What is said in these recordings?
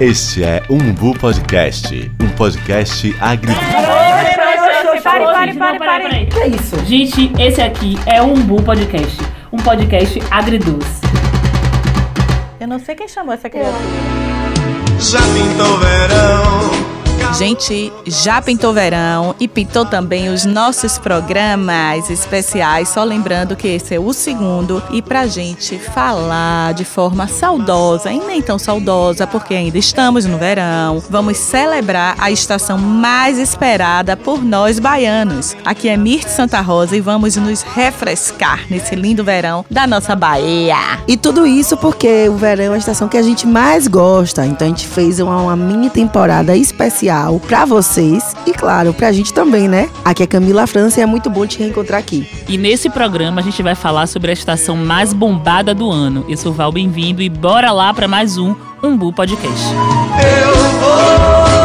Este é Umbu Podcast, um podcast agri... Pare, pare, pare, pare. Que é isso? Gente, esse aqui é o Umbu Podcast, um podcast agridoce. Eu não sei quem chamou essa criatura. Já pintou verão. Gente, já pintou verão e pintou também os nossos programas especiais. Só lembrando que esse é o segundo e pra gente falar de forma saudosa e nem tão saudosa, porque ainda estamos no verão. Vamos celebrar a estação mais esperada por nós baianos. Aqui é Mirth Santa Rosa e vamos nos refrescar nesse lindo verão da nossa Bahia. E tudo isso porque o verão é a estação que a gente mais gosta. Então a gente fez uma, uma mini temporada especial pra vocês e, claro, pra gente também, né? Aqui é Camila França e é muito bom te reencontrar aqui. E nesse programa a gente vai falar sobre a estação mais bombada do ano. Eu sou Val, bem-vindo e bora lá pra mais um Umbu Podcast. Eu vou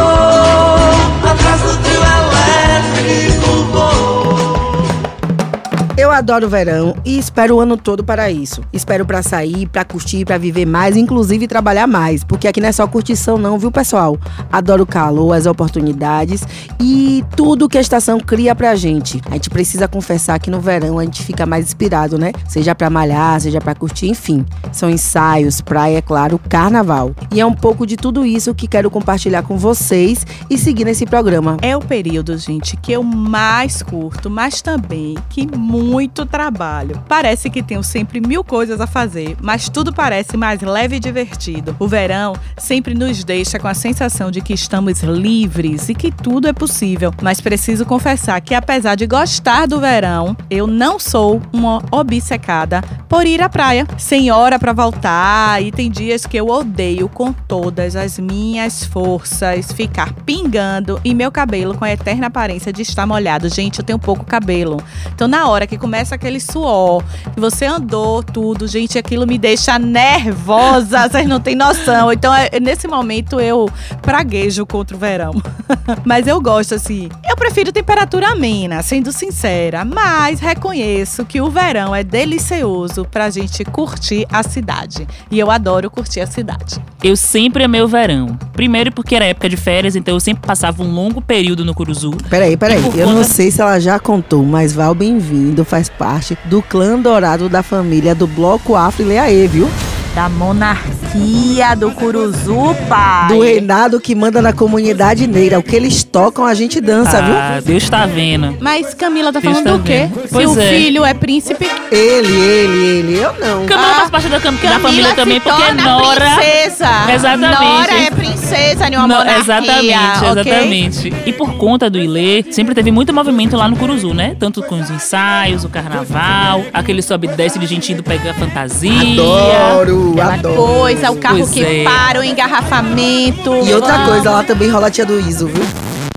adoro o verão e espero o ano todo para isso. Espero para sair, para curtir, para viver mais, inclusive trabalhar mais, porque aqui não é só curtição não, viu, pessoal? Adoro o calor, as oportunidades e tudo que a estação cria pra gente. A gente precisa confessar que no verão a gente fica mais inspirado, né? Seja para malhar, seja para curtir, enfim. São ensaios, praia, é claro, carnaval. E é um pouco de tudo isso que quero compartilhar com vocês e seguir nesse programa. É o período, gente, que eu mais curto, mas também que muito trabalho. Parece que tenho sempre mil coisas a fazer, mas tudo parece mais leve e divertido. O verão sempre nos deixa com a sensação de que estamos livres e que tudo é possível. Mas preciso confessar que, apesar de gostar do verão, eu não sou uma obcecada por ir à praia, sem hora para voltar. E tem dias que eu odeio com todas as minhas forças ficar pingando e meu cabelo com a eterna aparência de estar molhado. Gente, eu tenho pouco cabelo. Então, na hora que começa aquele suor, você andou tudo, gente, aquilo me deixa nervosa, vocês não têm noção. Então, é- nesse momento, eu praguejo contra o verão. mas eu gosto, assim. Eu prefiro temperatura amena, sendo sincera, mas reconheço que o verão é delicioso pra gente curtir a cidade. E eu adoro curtir a cidade. Eu sempre amei o verão. Primeiro porque era época de férias, então eu sempre passava um longo período no Curuzu. Peraí, peraí. Eu não conta- sei se ela já contou, mas Val, bem-vindo, faz parte do clã dourado da família do Bloco Afro e Leaê, viu? Da monarquia do Curuzu, pai. Do reinado que manda na comunidade negra. O que eles tocam, a gente dança, viu? Ah, Deus tá vendo. Mas Camila tá Deus falando tá do quê? vendo. Se Pois o é. filho é príncipe, Ele, ele, ele. Eu não. Camila Ah, faz parte da, cam- da Camila família se também, porque é Nora. princesa. Exatamente. Nora é princesa de uma Não, monarquia, exatamente, exatamente. E por conta do Ilê, sempre teve muito movimento lá no Curuzu, né? Tanto com os ensaios, o carnaval, aquele sobe e desce de gente indo pegar fantasia. Adoro, Aquela adoro. coisa, o carro Pois que é. para, o engarrafamento. E outra coisa, lá também rola a tia do Iso, viu?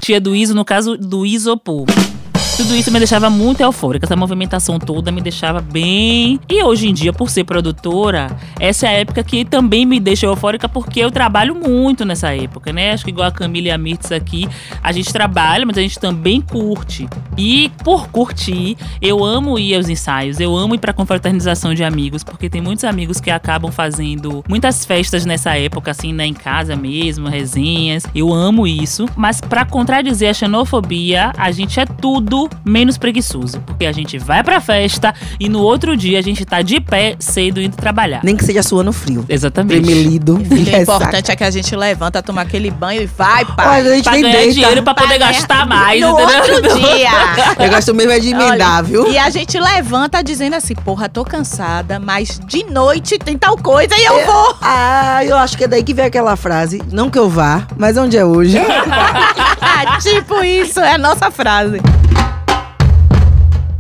Tia do Iso, no caso do Isopor. Tudo isso me deixava muito eufórica, essa movimentação toda me deixava bem. E hoje em dia, por ser produtora, essa é a época que também me deixa eufórica porque eu trabalho muito nessa época, né? Acho que igual a Camila e a Mirtz aqui, a gente trabalha, mas a gente também curte. E por curtir, eu amo ir aos ensaios, eu amo ir pra confraternização de amigos, porque tem muitos amigos que acabam fazendo muitas festas nessa época, assim, né, em casa mesmo, resenhas. Eu amo isso, mas pra contradizer a xenofobia, a gente é tudo menos preguiçoso, porque a gente vai pra festa e no outro dia a gente tá de pé cedo indo trabalhar. Nem que seja suando frio. Exatamente. Tremelido. O ressaca. importante é que a gente levanta, toma aquele banho e vai, pai. Olha, a gente Pra ganhar deita. dinheiro pra poder Pra ganhar- gastar mais, no entendeu? outro dia. Eu gosto mesmo é de emendar, Olha, viu? E a gente levanta dizendo assim, porra, tô cansada, mas de noite tem tal coisa e eu vou. Ah, eu acho que é daí que vem aquela frase. Não que eu vá, mas onde é hoje? tipo isso, é a nossa frase.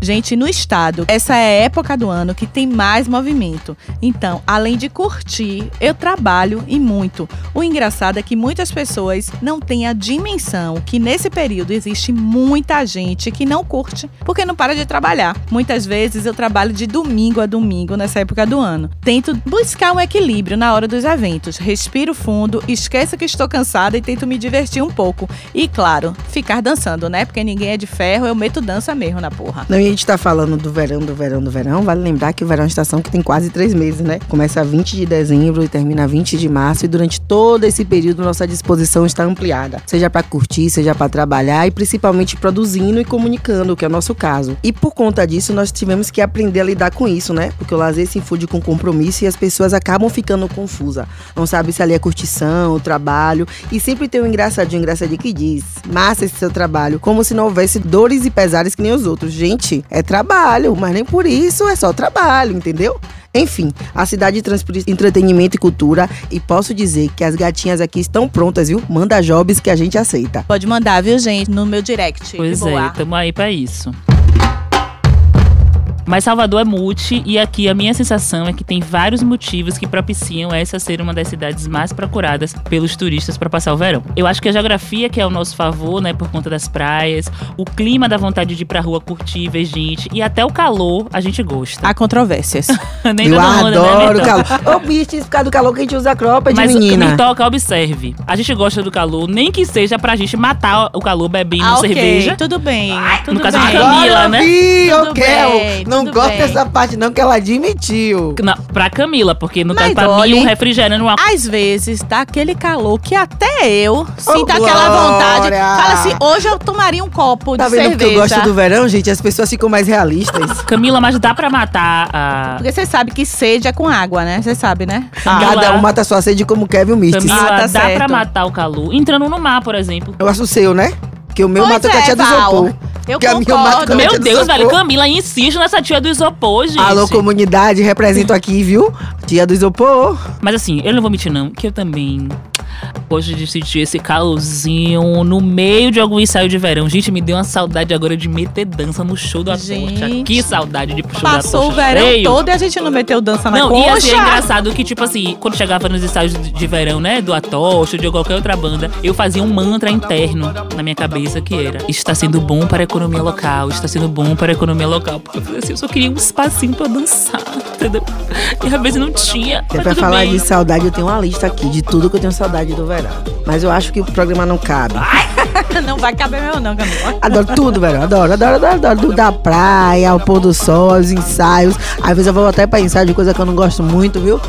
Gente, no estado, essa é a época do ano que tem mais movimento. Então, além de curtir, eu trabalho e muito. O engraçado é que muitas pessoas não têm a dimensão que nesse período existe muita gente que não curte porque não para de trabalhar. Muitas vezes eu trabalho de domingo a domingo nessa época do ano. Tento buscar um equilíbrio na hora dos eventos. Respiro fundo, esqueço que estou cansada e tento me divertir um pouco. E claro, ficar dançando, né? Porque ninguém é de ferro, eu meto dança mesmo na porra. Não, e gente tá falando do verão, do verão, do verão, vale lembrar que o verão é uma estação que tem quase três meses, né? Começa 20 de dezembro e termina 20 de março. E durante todo esse período, nossa disposição está ampliada. Seja para curtir, seja para trabalhar e principalmente produzindo e comunicando, que é o nosso caso. E por conta disso, nós tivemos que aprender a lidar com isso, né? Porque o lazer se infunde com compromisso e as pessoas acabam ficando confusas. Não sabe se ali é curtição, trabalho. E sempre tem um engraçadinho, engraçadinho que diz: massa esse seu trabalho. Como se não houvesse dores e pesares que nem os outros. Gente, é trabalho, mas nem por isso é só trabalho, entendeu? Enfim, a cidade transpõe entretenimento e cultura e posso dizer que as gatinhas aqui estão prontas, viu? Manda jobs que a gente aceita. Pode mandar, viu, gente, no meu direct. Pois é, tamo aí pra isso. Mas Salvador é multi e aqui a minha sensação é que tem vários motivos que propiciam essa ser uma das cidades mais procuradas pelos turistas para passar o verão. Eu acho que a geografia que é ao nosso favor, né, por conta das praias, o clima da vontade de ir pra rua curtir, ver gente e até o calor a gente gosta. Há controvérsias. Nem Eu mundo, né, adoro Mirtão? calor. Ô, bicho, por causa do calor que a gente usa cropped, Mas menina. me toca, observe. A gente gosta do calor, nem que seja pra gente matar o calor bebendo ah, ok, cerveja. tudo bem. tudo no caso bem. de Camila, Agora né? vi, Tudo Kel. bem, Não tudo gosto bem. dessa parte não, que ela admitiu. Na, pra Camila, porque no Mas caso, pra olhe- mim, um refrigerante, uma Às vezes dá aquele calor que até eu sinto aquela Glória! vontade. Fala assim, hoje eu tomaria um copo Tá de vendo porque cerveja. eu gosto do verão, gente? As pessoas ficam mais realistas. Camila, mas dá pra matar a. Porque você sabe que sede é com água, né? Você sabe, né? Camila- Cada um mata sua sede como Kevin Mistis. Camila, Ah, tá dá certo. pra matar o calor entrando no mar, por exemplo. Eu acho o seu, né? Que o meu Pois matou com a é, tia do Val. isopor. Eu Que concordo. Meu do Deus, velho, Camila insiste nessa tia do isopor, gente. Alô, comunidade, represento aqui, viu? Tia do isopor. Mas assim, eu não vou mentir, não, que eu também gosto de sentir esse calorzinho no meio de algum ensaio de verão. Gente, me deu uma saudade agora de meter dança no show da Gente. Que saudade de show Passou da o Poxa. verão Cheio. todo e a gente não meteu dança na Não, concha. e assim, é engraçado que, tipo assim, quando chegava nos ensaios de verão, né, do Atocha ou de qualquer outra banda, eu fazia um mantra interno na minha cabeça que era: está sendo bom para a economia local, está sendo bom para a economia local. Porque assim, eu só queria um espacinho pra dançar, entendeu? E às vezes não tinha. É pra tudo falar bem. de saudade, eu tenho uma lista aqui de tudo que eu tenho saudade do verão. Mas eu acho que o programa não cabe. não vai caber meu não, Camila. Adoro tudo, velho. Adoro, adoro, adoro, adoro. Do Da praia, o pôr do sol, os ensaios. Às vezes eu vou até pra ensaio de coisa que eu não gosto muito, viu?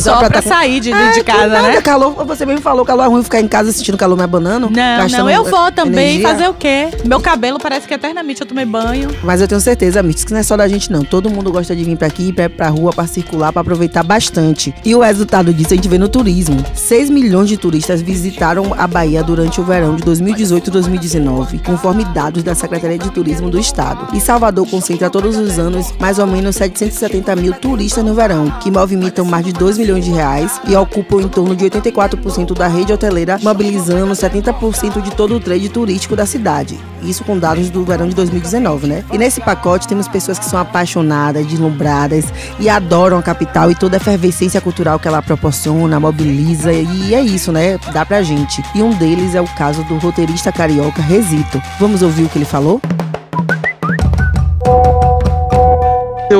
só pra, tá com- sair de, É, de casa, nada, né? calor. Você mesmo falou, calor é ruim ficar em casa assistindo calor me abanando. Não, não, eu vou também energia. fazer o quê? Meu cabelo parece que eternamente eu tomei banho. Mas eu tenho certeza, Mix, que não é só da gente, não. Todo mundo gosta de vir pra aqui, pra, pra rua, pra circular, pra aproveitar bastante. E o resultado disso a gente vê no turismo. 6 milhões de turistas visitaram a Bahia durante o verão de 2018 e 2019, conforme dados da Secretaria de Turismo do Estado. E Salvador concentra todos os anos mais ou menos 770 mil turistas no verão, que movimentam mais de 2 milhões de reais e ocupam em torno de 84% da rede hoteleira, mobilizando 70% de todo o trade turístico da cidade. Isso com dados do verão de 2019, né? E nesse pacote temos pessoas que são apaixonadas, deslumbradas e adoram a capital e toda a efervescência cultural que ela proporciona, mobiliza. E é isso, né? Dá pra gente. E um deles é o caso do roteirista carioca Resito. Vamos ouvir o que ele falou?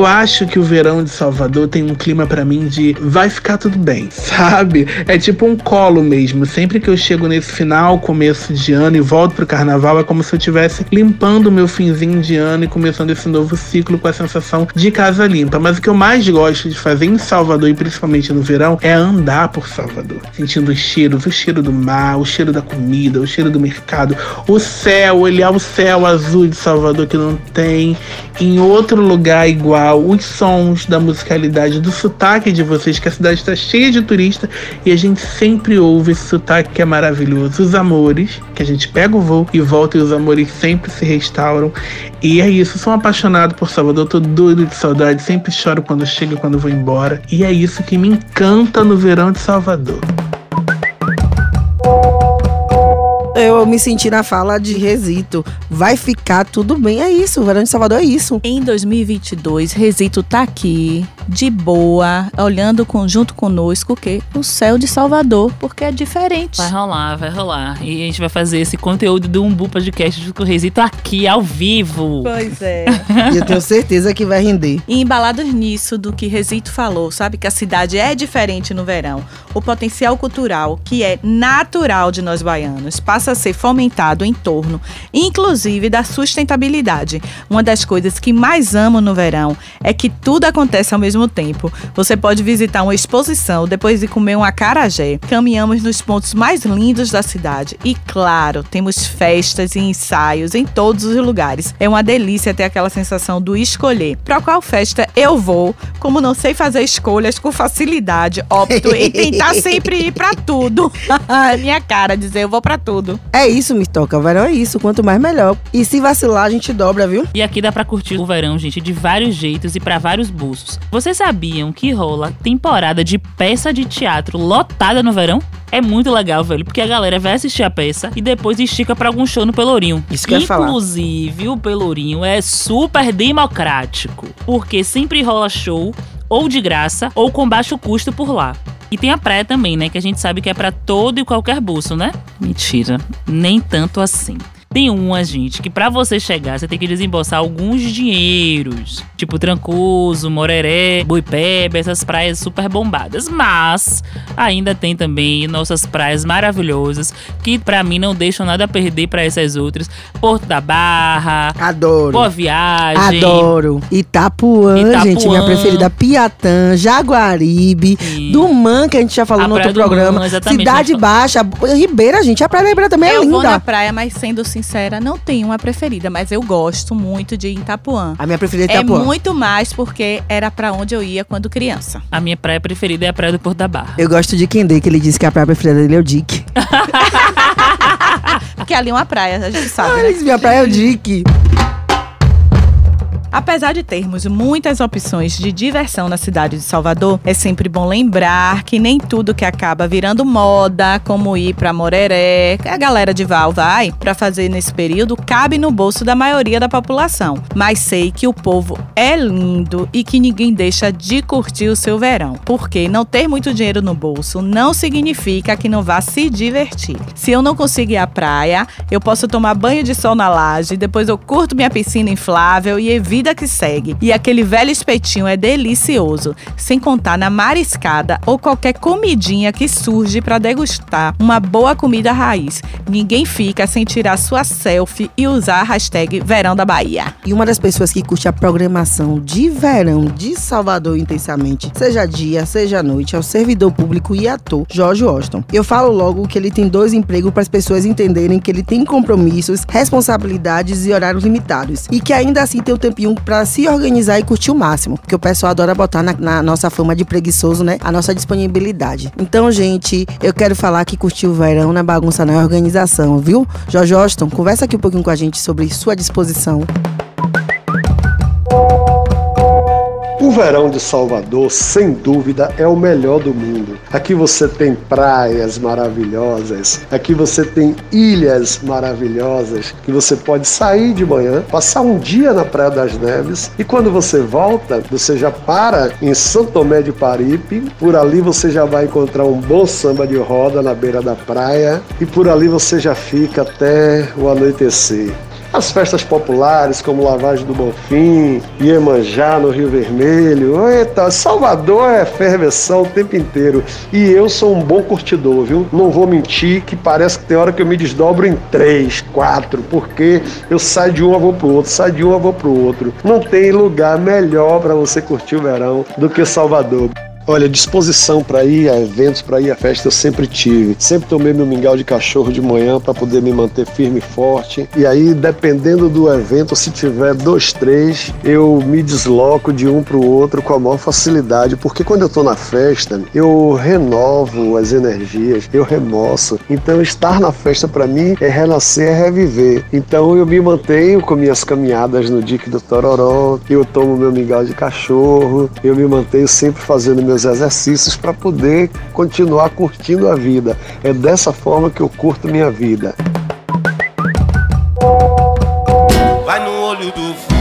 Eu acho que o verão de Salvador tem um clima pra mim de vai ficar tudo bem, sabe? É tipo um colo mesmo. Sempre que eu chego nesse final, começo de ano e volto pro carnaval, é como se eu estivesse limpando o meu finzinho de ano e começando esse novo ciclo com a sensação de casa limpa. Mas o que eu mais gosto de fazer em Salvador e principalmente no verão é andar por Salvador, sentindo os cheiros, o cheiro do mar, o cheiro da comida, o cheiro do mercado, o céu, olhar o céu azul de Salvador que não tem em outro lugar igual, os sons da musicalidade, do sotaque de vocês, que a cidade está cheia de turista e a gente sempre ouve esse sotaque que é maravilhoso. Os amores, que a gente pega o voo e volta e os amores sempre se restauram. E é isso, sou um apaixonado por Salvador, tô doido de saudade, sempre choro quando chego e quando vou embora. E é isso que me encanta no verão de Salvador. Eu me senti na fala de Resito. Vai ficar tudo bem. É isso. O verão de Salvador é isso. Em 2022, Resito tá aqui, de boa, olhando com- junto conosco o quê? O céu de Salvador, porque é diferente. Vai rolar, vai rolar. E a gente vai fazer esse conteúdo do Umbu Podcast junto com o Resito aqui, ao vivo. Pois é. E eu tenho certeza que vai render. E embalados nisso do que Resito falou, sabe que a cidade é diferente no verão. O potencial cultural, que é natural de nós baianos, passa possa ser fomentado em torno, inclusive da sustentabilidade. Uma das coisas que mais amo no verão é que tudo acontece ao mesmo tempo. Você pode visitar uma exposição, depois de comer um acarajé. Caminhamos nos pontos mais lindos da cidade e, claro, temos festas e ensaios em todos os lugares. É uma delícia ter aquela sensação do escolher. Para qual festa eu vou, como não sei fazer escolhas com facilidade, opto em tentar sempre ir para tudo. Minha cara dizer eu vou para tudo. É isso, me toca. Verão é isso. Quanto mais, melhor. E se vacilar, a gente dobra, viu? E aqui dá pra curtir o verão, gente, de vários jeitos e pra vários bolsos. Vocês sabiam que rola temporada de peça de teatro lotada no verão? É muito legal, velho, porque a galera vai assistir a peça e depois estica pra algum show no Pelourinho. Isso que eu ia falar. Inclusive, o Pelourinho é super democrático, porque sempre rola show ou de graça ou com baixo custo por lá. E tem a praia também, né? Que a gente sabe que é pra todo e qualquer bolso, né? Mentira, nem tanto assim. Tem uma, gente, que pra você chegar, você tem que desembolsar alguns dinheiros. Tipo Trancoso, Moreré, Boipeba, essas praias super bombadas. Mas ainda tem também nossas praias maravilhosas, que pra mim não deixam nada a perder pra essas outras. Porto da Barra, Adoro. Boa Viagem. Adoro. Itapuã, Itapuã. gente, minha preferida. Piatã, Jaguaribe, Sim. Dumã, que a gente já falou A no outro programa. Exatamente, Cidade a gente Baixa, Ribeira, gente. A Praia da Ribeira também é eu vou na linda. praia, mas sendo sincera, não tenho uma preferida, mas eu gosto muito de Itapuã. A minha preferida é É Itapuã. muito mais porque era pra onde eu ia quando criança. A minha praia preferida é a praia do Porto da Barra. Eu gosto de Kendê, que ele disse que a praia preferida dele é o Dick. Porque ali é uma praia, a gente sabe, Ah, né? ele disse, minha praia é o Dick. Apesar de termos muitas opções de diversão na cidade de Salvador, é sempre bom lembrar que nem tudo que acaba virando moda, como ir pra Moreré, que a galera de Val vai pra fazer nesse período, cabe no bolso da maioria da população. Mas sei que o povo é lindo e que ninguém deixa de curtir o seu verão, porque não ter muito dinheiro no bolso não significa que não vá se divertir. Se eu não conseguir ir à praia, eu posso tomar banho de sol na laje, depois eu curto minha piscina inflável e evita que segue. E aquele velho espetinho é delicioso, sem contar na mariscada ou qualquer comidinha que surge para degustar uma boa comida raiz. Ninguém fica sem tirar sua selfie e usar a hashtag Verão da Bahia. E uma das pessoas que curte a programação de verão de Salvador intensamente, seja dia, seja noite, é o servidor público e ator Jorge Washington. Eu falo logo que ele tem dois empregos para as pessoas entenderem que ele tem compromissos, responsabilidades e horários limitados. E que ainda assim tem um tempinho para se organizar e curtir o máximo. Porque o pessoal adora botar na, na nossa fama de preguiçoso, né? A nossa disponibilidade. Então, gente, eu quero falar que curtir o verão na bagunça não é organização, viu? Jorge Washington, conversa aqui um pouquinho com a gente sobre sua disposição. Verão de Salvador, sem dúvida, é o melhor do mundo. Aqui você tem praias maravilhosas, aqui você tem ilhas maravilhosas, que você pode sair de manhã, passar um dia na Praia das Neves e quando você volta, você já para em Santo Tomé de Paripe, por ali você já vai encontrar um bom samba de roda na beira da praia e por ali você já fica até o anoitecer. As festas populares, como Lavagem do Bonfim, Iemanjá no Rio Vermelho. Eita, Salvador é ferveção o tempo inteiro. E eu sou um bom curtidor, viu? Não vou mentir que parece que tem hora que eu me desdobro em três, quatro, porque eu saio de um, eu vou pro outro, saio de um, eu vou pro outro. Não tem lugar melhor para você curtir o verão do que Salvador. Olha, disposição para ir a eventos, para ir a festa, eu sempre tive. Sempre tomei meu mingau de cachorro de manhã para poder me manter firme e forte. E aí, dependendo do evento, se tiver dois, três, eu me desloco de um para o outro com a maior facilidade, porque quando eu estou na festa, eu renovo as energias, eu remoço. Então, estar na festa para mim é renascer, é reviver. Então, eu me mantenho com minhas caminhadas no dique do Tororó, eu tomo meu mingau de cachorro, eu me mantenho sempre fazendo meus exercícios para poder continuar curtindo a vida. É dessa forma que eu curto minha vida. Vai no olho do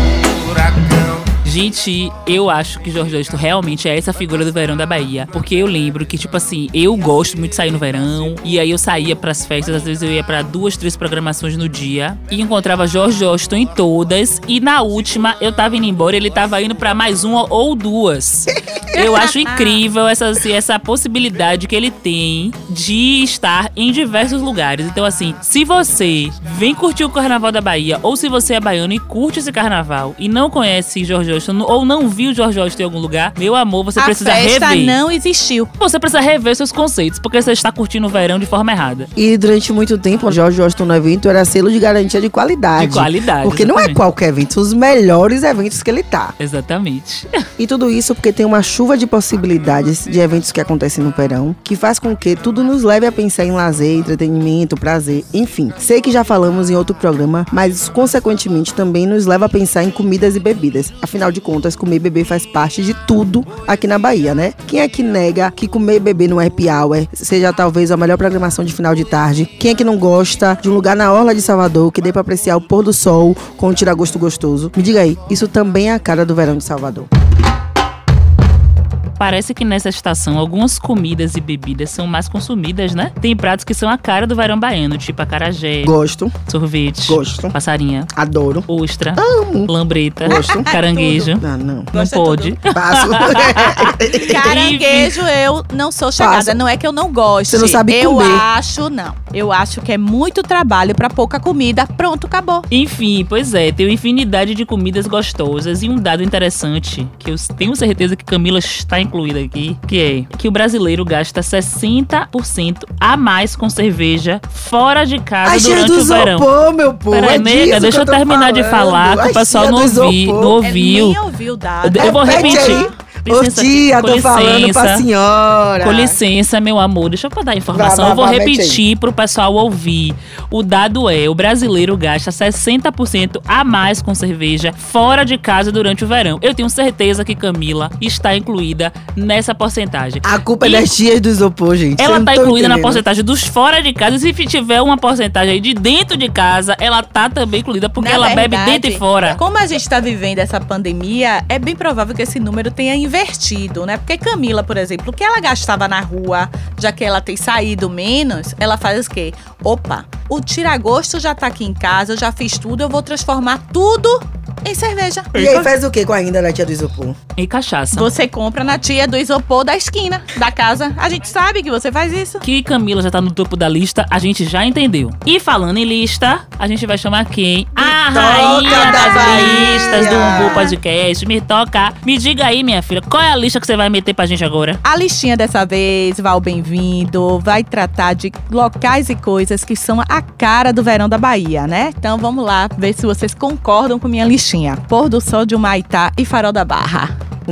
Gente, eu acho que Jorge Justo realmente é essa figura do verão da Bahia. Porque eu lembro que, tipo assim, eu gosto muito de sair no verão. E aí eu saía pras festas, às vezes eu ia pra duas, três programações no dia. E encontrava Jorge Washington em todas. E na última, eu tava indo embora, ele tava indo pra mais uma ou duas. Eu acho incrível essa, assim, essa possibilidade que ele tem de estar em diversos lugares. Então, assim, se você vem curtir o Carnaval da Bahia, ou se você é baiano e curte esse carnaval e não conhece Jorge Washington, ou não viu Jorge Washington em algum lugar, meu amor, você a precisa festa rever. não existiu. Você precisa rever seus conceitos, porque você está curtindo o verão de forma errada. E durante muito tempo, o Jorge Washington no evento era selo de garantia de qualidade. De qualidade, Porque não é exatamente. qualquer evento, são os melhores eventos que ele tá. Exatamente. E tudo isso porque tem uma chuva de possibilidades de eventos que acontecem no verão, que faz com que tudo nos leve a pensar em lazer, entretenimento, prazer, enfim. Sei que já falamos em outro programa, mas isso consequentemente também nos leva a pensar em comidas e bebidas. Afinal de contas, comer beber faz parte de tudo aqui na Bahia, né? Quem é que nega que comer beber no happy hour seja talvez a melhor programação de final de tarde? Quem é que não gosta de um lugar na orla de Salvador que dê pra apreciar o pôr do sol com um tiragosto gostoso? Me diga aí, isso também é a cara do verão de Salvador. Parece que nessa estação algumas comidas e bebidas são mais consumidas, né? Tem pratos que são a cara do verão baiano, tipo acarajé, Gosto, sorvete, gosto, passarinha, adoro. ostra, Amo. lambreta, Gosto. caranguejo. Ah, não. Não Gosta pode. Passo. Caranguejo, eu não sou chegada. Passa. Não é que eu não gosto. Você não sabe eu comer. acho, não. Eu acho que é muito trabalho pra pouca comida. Pronto, acabou. Enfim, pois é, tem uma infinidade de comidas gostosas e um dado interessante, que eu tenho certeza que Camila está incluída aqui, que é que o brasileiro gasta 60% a mais com cerveja fora de casa Ai, durante do o verão. isopor, meu povo. Peraí, é nega, deixa eu terminar de falando. falar, que o pessoal não ouvi- isopor. não ouviu. Eu nem ouvi o dado. Eu vou repetir. Aí. Ô Licença, tia, com tô falando pra licença. senhora. Com licença, meu amor, deixa eu dar a informação. Vai, vai, eu vou vai, repetir pro pessoal ouvir. O dado é: o brasileiro gasta 60% a mais com cerveja fora de casa durante o verão. Eu tenho certeza que Camila está incluída nessa porcentagem. A culpa E- é das tias do isopor, gente. Ela tá incluída na entendendo. porcentagem dos fora de casa. E se tiver uma porcentagem aí de dentro de casa, ela tá também incluída, porque Na ela bebe verdade, dentro e fora. Como a gente tá vivendo essa pandemia, é bem provável que esse número tenha invertido, né? Porque Camila, por exemplo, o que ela gastava na rua, já que ela tem saído menos, ela faz o quê? Opa, o tiragosto já tá aqui em casa, eu já fiz tudo, eu vou transformar tudo em cerveja. E aí faz o que com a ainda da tia do isopor? E cachaça. Você compra na tia do isopor da esquina, da casa. A gente sabe que você faz isso. que Camila já tá no topo da lista, a gente já entendeu. E falando em lista, a gente vai chamar quem? A rainha da das listas do Umbu Podcast. Me toca. Me diga aí, minha filha, qual é a lista que você vai meter pra gente agora? A listinha dessa vez, Val, bem-vindo, vai tratar de locais e coisas que são a cara do verão da Bahia, né? Então vamos lá ver se vocês concordam com minha listinha. Pôr do sol de Humaitá e Farol da Barra. O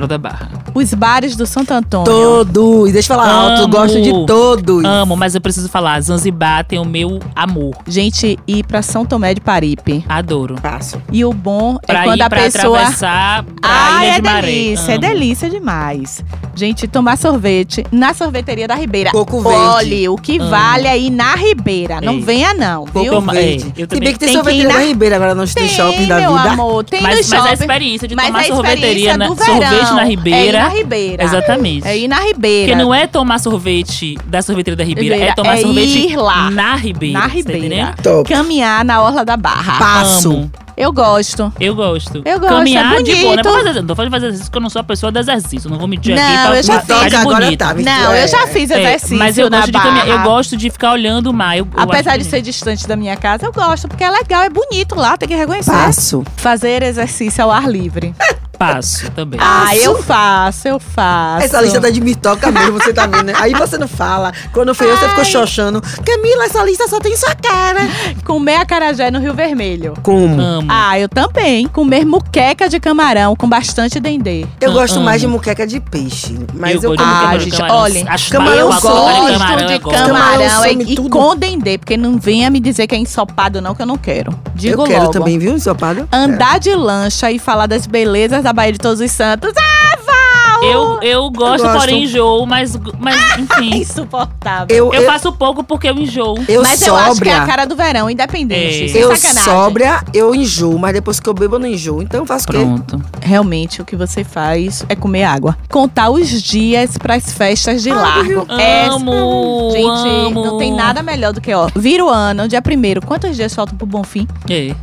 Da Barra. Os bares do Santo Antônio. Todos. Deixa eu falar alto. Amo. gosto de todos. Amo, mas eu preciso falar. Zanzibar tem o meu amor. Gente, ir pra São Tomé de Paripe. Adoro. Passo. E o bom Pra é quando ir a pra pessoa. atravessar pra Ah, é de Maré. delícia, é Amo. delícia demais. Gente, tomar sorvete na sorveteria da Ribeira. Coco verde. Olhe, o que Amo. vale aí na Ribeira. Não Ei. venha não, viu? Coco É, verde. eu Se bem que tem, Tem sorveteria na- na Ribeira agora nos Tem, shopping da meu vida. amor, tem Mas, no mas a shopping. experiência de Mas tomar a sorveteria na, do sorvete verão na É ir Ribeira. na Ribeira. Exatamente. É ir na Ribeira. Porque não é tomar sorvete da sorveteria da Ribeira, Ribeira, é tomar é sorvete ir lá. na Ribeira. Na tá Ribeira. Top. Caminhar na Orla da Barra. Passo. Amo. Eu gosto. Eu gosto. Eu gosto, Caminhar é de boa. Não, é pra fazer, não fazer exercício, porque eu não sou a pessoa do exercício. Não vou mentir Não, aqui pra eu já fiz. Agora tá, Não, eu já fiz É, exercício mas eu na gosto de caminhar. Eu Barra. gosto de ficar olhando o mar. Eu, eu Apesar de ser bonito. distante da minha casa, eu gosto, porque é legal, é bonito lá, tem que reconhecer. Passo. Fazer exercício ao ar livre. Passo também. Ah, eu faço, eu faço. Essa lista tá de mitoca mesmo, você tá vendo, né? Aí você não fala. Quando foi eu, você ficou xoxando. Camila, essa lista só tem sua cara. Comer acarajé no Rio Vermelho. Como? Amo. Ah, eu também. Comer muqueca de camarão com bastante dendê. Eu Ah, gosto amo. mais de muqueca de peixe. Mas eu, gosto de como Ah, camarão, gente, camarão. olha, camarão eu a gosto camarão, de eu. Camarão camarão some e, e com dendê, porque não venha me dizer que é ensopado não, que eu não quero. Digo eu quero logo. também, viu, ensopado? Andar de lancha e falar das belezas da Baía de Todos os Santos. Ah, Eu, eu gosto, gosto. porém enjoo, mas, mas enfim. Insuportável. Eu, Eu eu, faço pouco porque eu enjoo. eu Mas eu acho que é a cara do verão, independente. É. sem eu sacanagem. sóbria, eu enjoo, mas depois que eu bebo, eu não enjoo. Então eu faço o quê? Pronto. Realmente, o que você faz é comer água. Contar os dias pras festas de largo. É- Amo, Gente, amo. não tem nada melhor do que, ó, vira o ano, dia primeiro. Quantos dias faltam pro Bonfim? É.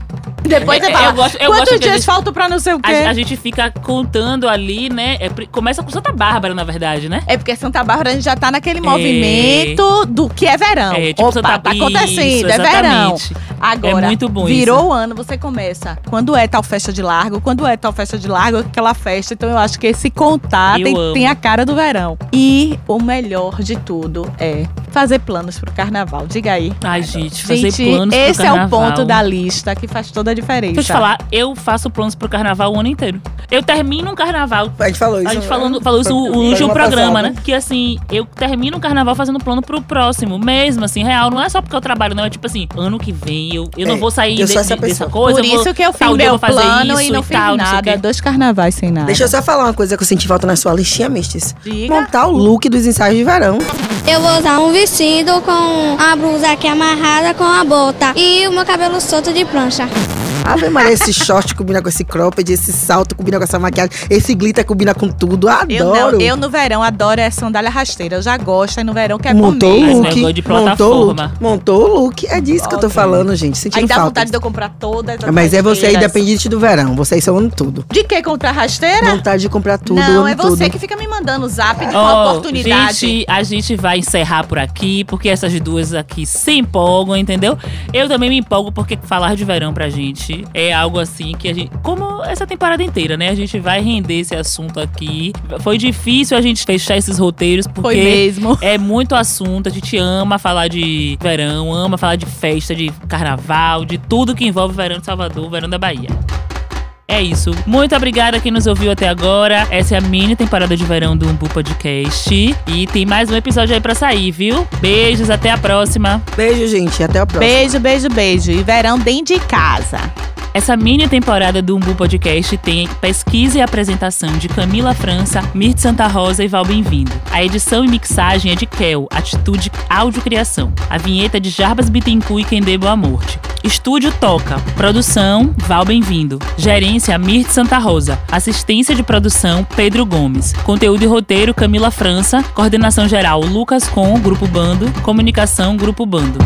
Depois É, você eu fala, gosto- eu quantos gosto dias gente- faltam pra não sei o quê? A, a gente fica contando ali, né? É, começa com Santa Bárbara, na verdade, né? É porque Santa Bárbara a gente já tá naquele movimento do que é verão. É, tipo Opa, Santa tá Isso, acontecendo, é verão. exatamente. Agora, É muito bom virou isso. o ano, você começa. Quando é tal festa de largo, quando é tal festa de largo, aquela festa. Então eu acho que esse contar Eu tem, tem a cara do verão. E o melhor de tudo é fazer planos pro carnaval. Diga aí. Ai, gente, fazer Gente, planos pro esse é o carnaval. ponto da lista que faz toda a diferença. Deixa eu te falar, eu faço planos pro carnaval o ano inteiro. Eu termino um carnaval. A gente falou isso. A gente né? falando, falou isso no Programa último programa, né? Que assim, eu termino um carnaval fazendo plano pro próximo. Mesmo, assim, real. Não é só porque eu trabalho, não. É tipo assim, ano que vem eu, eu não É, vou sair eu de- dessa pessoa. coisa. Por eu vou- isso que eu fiz eu meu vou fazer plano isso e não fiz tal, não nada. quê. Dois carnavais sem nada. Deixa eu só falar uma coisa que eu senti falta na sua listinha, Mistes. Diga. Montar o look dos ensaios de verão. Eu vou usar um vestido com a blusa aqui amarrada com a bota e o meu cabelo solto de prancha. Ave Maria, esse short combina com esse cropped, esse salto combina com essa maquiagem, esse glitter combina com tudo. Adoro. Eu não, eu no verão adoro é sandália rasteira. Eu já gosto, aí no verão quer Montou comer. o look. de montou o look. Montou o look. É disso que eu tô falando, gente. Sentindo Aí dá falta. vontade de eu comprar todas as Mas é você aí, rasteiras. dependente do verão. Vocês são ano tudo. De que comprar rasteira? Vontade de comprar tudo, não, é você tudo. que fica me mandando o zap de uma oportunidade. Gente, a gente vai encerrar por aqui, porque essas duas aqui se empolgam, entendeu? Eu também me empolgo porque falar de verão pra gente é algo assim que a gente. Como essa temporada inteira, né? A gente vai render esse assunto aqui. Foi difícil a gente fechar esses roteiros, porque. Foi mesmo. É muito assunto, a gente ama falar de verão, ama falar de festa, de carnaval, de tudo que envolve o verão de Salvador, o verão da Bahia. É isso. Muito obrigada a quem nos ouviu até agora. Essa é a mini temporada de verão do Umbu Podcast. E tem mais um episódio aí pra sair, viu? Beijos, até a próxima. Beijo, gente. Até a próxima. Beijo, beijo, beijo. E verão dentro de casa. Essa mini temporada do Umbu Podcast tem pesquisa e apresentação de Camila França, Mirth Santa Rosa e Val Bem-vindo. A edição e mixagem é de Kel, Atitude Áudio Criação. A vinheta é de Jarbas Bittencourt e Kendê Boa Morte. Estúdio Toca. Produção, Val Bem-vindo. Gerência, Mirth Santa Rosa. Assistência de produção, Pedro Gomes. Conteúdo e roteiro, Camila França. Coordenação geral, Lucas Com, Grupo Bando. Comunicação, Grupo Bando.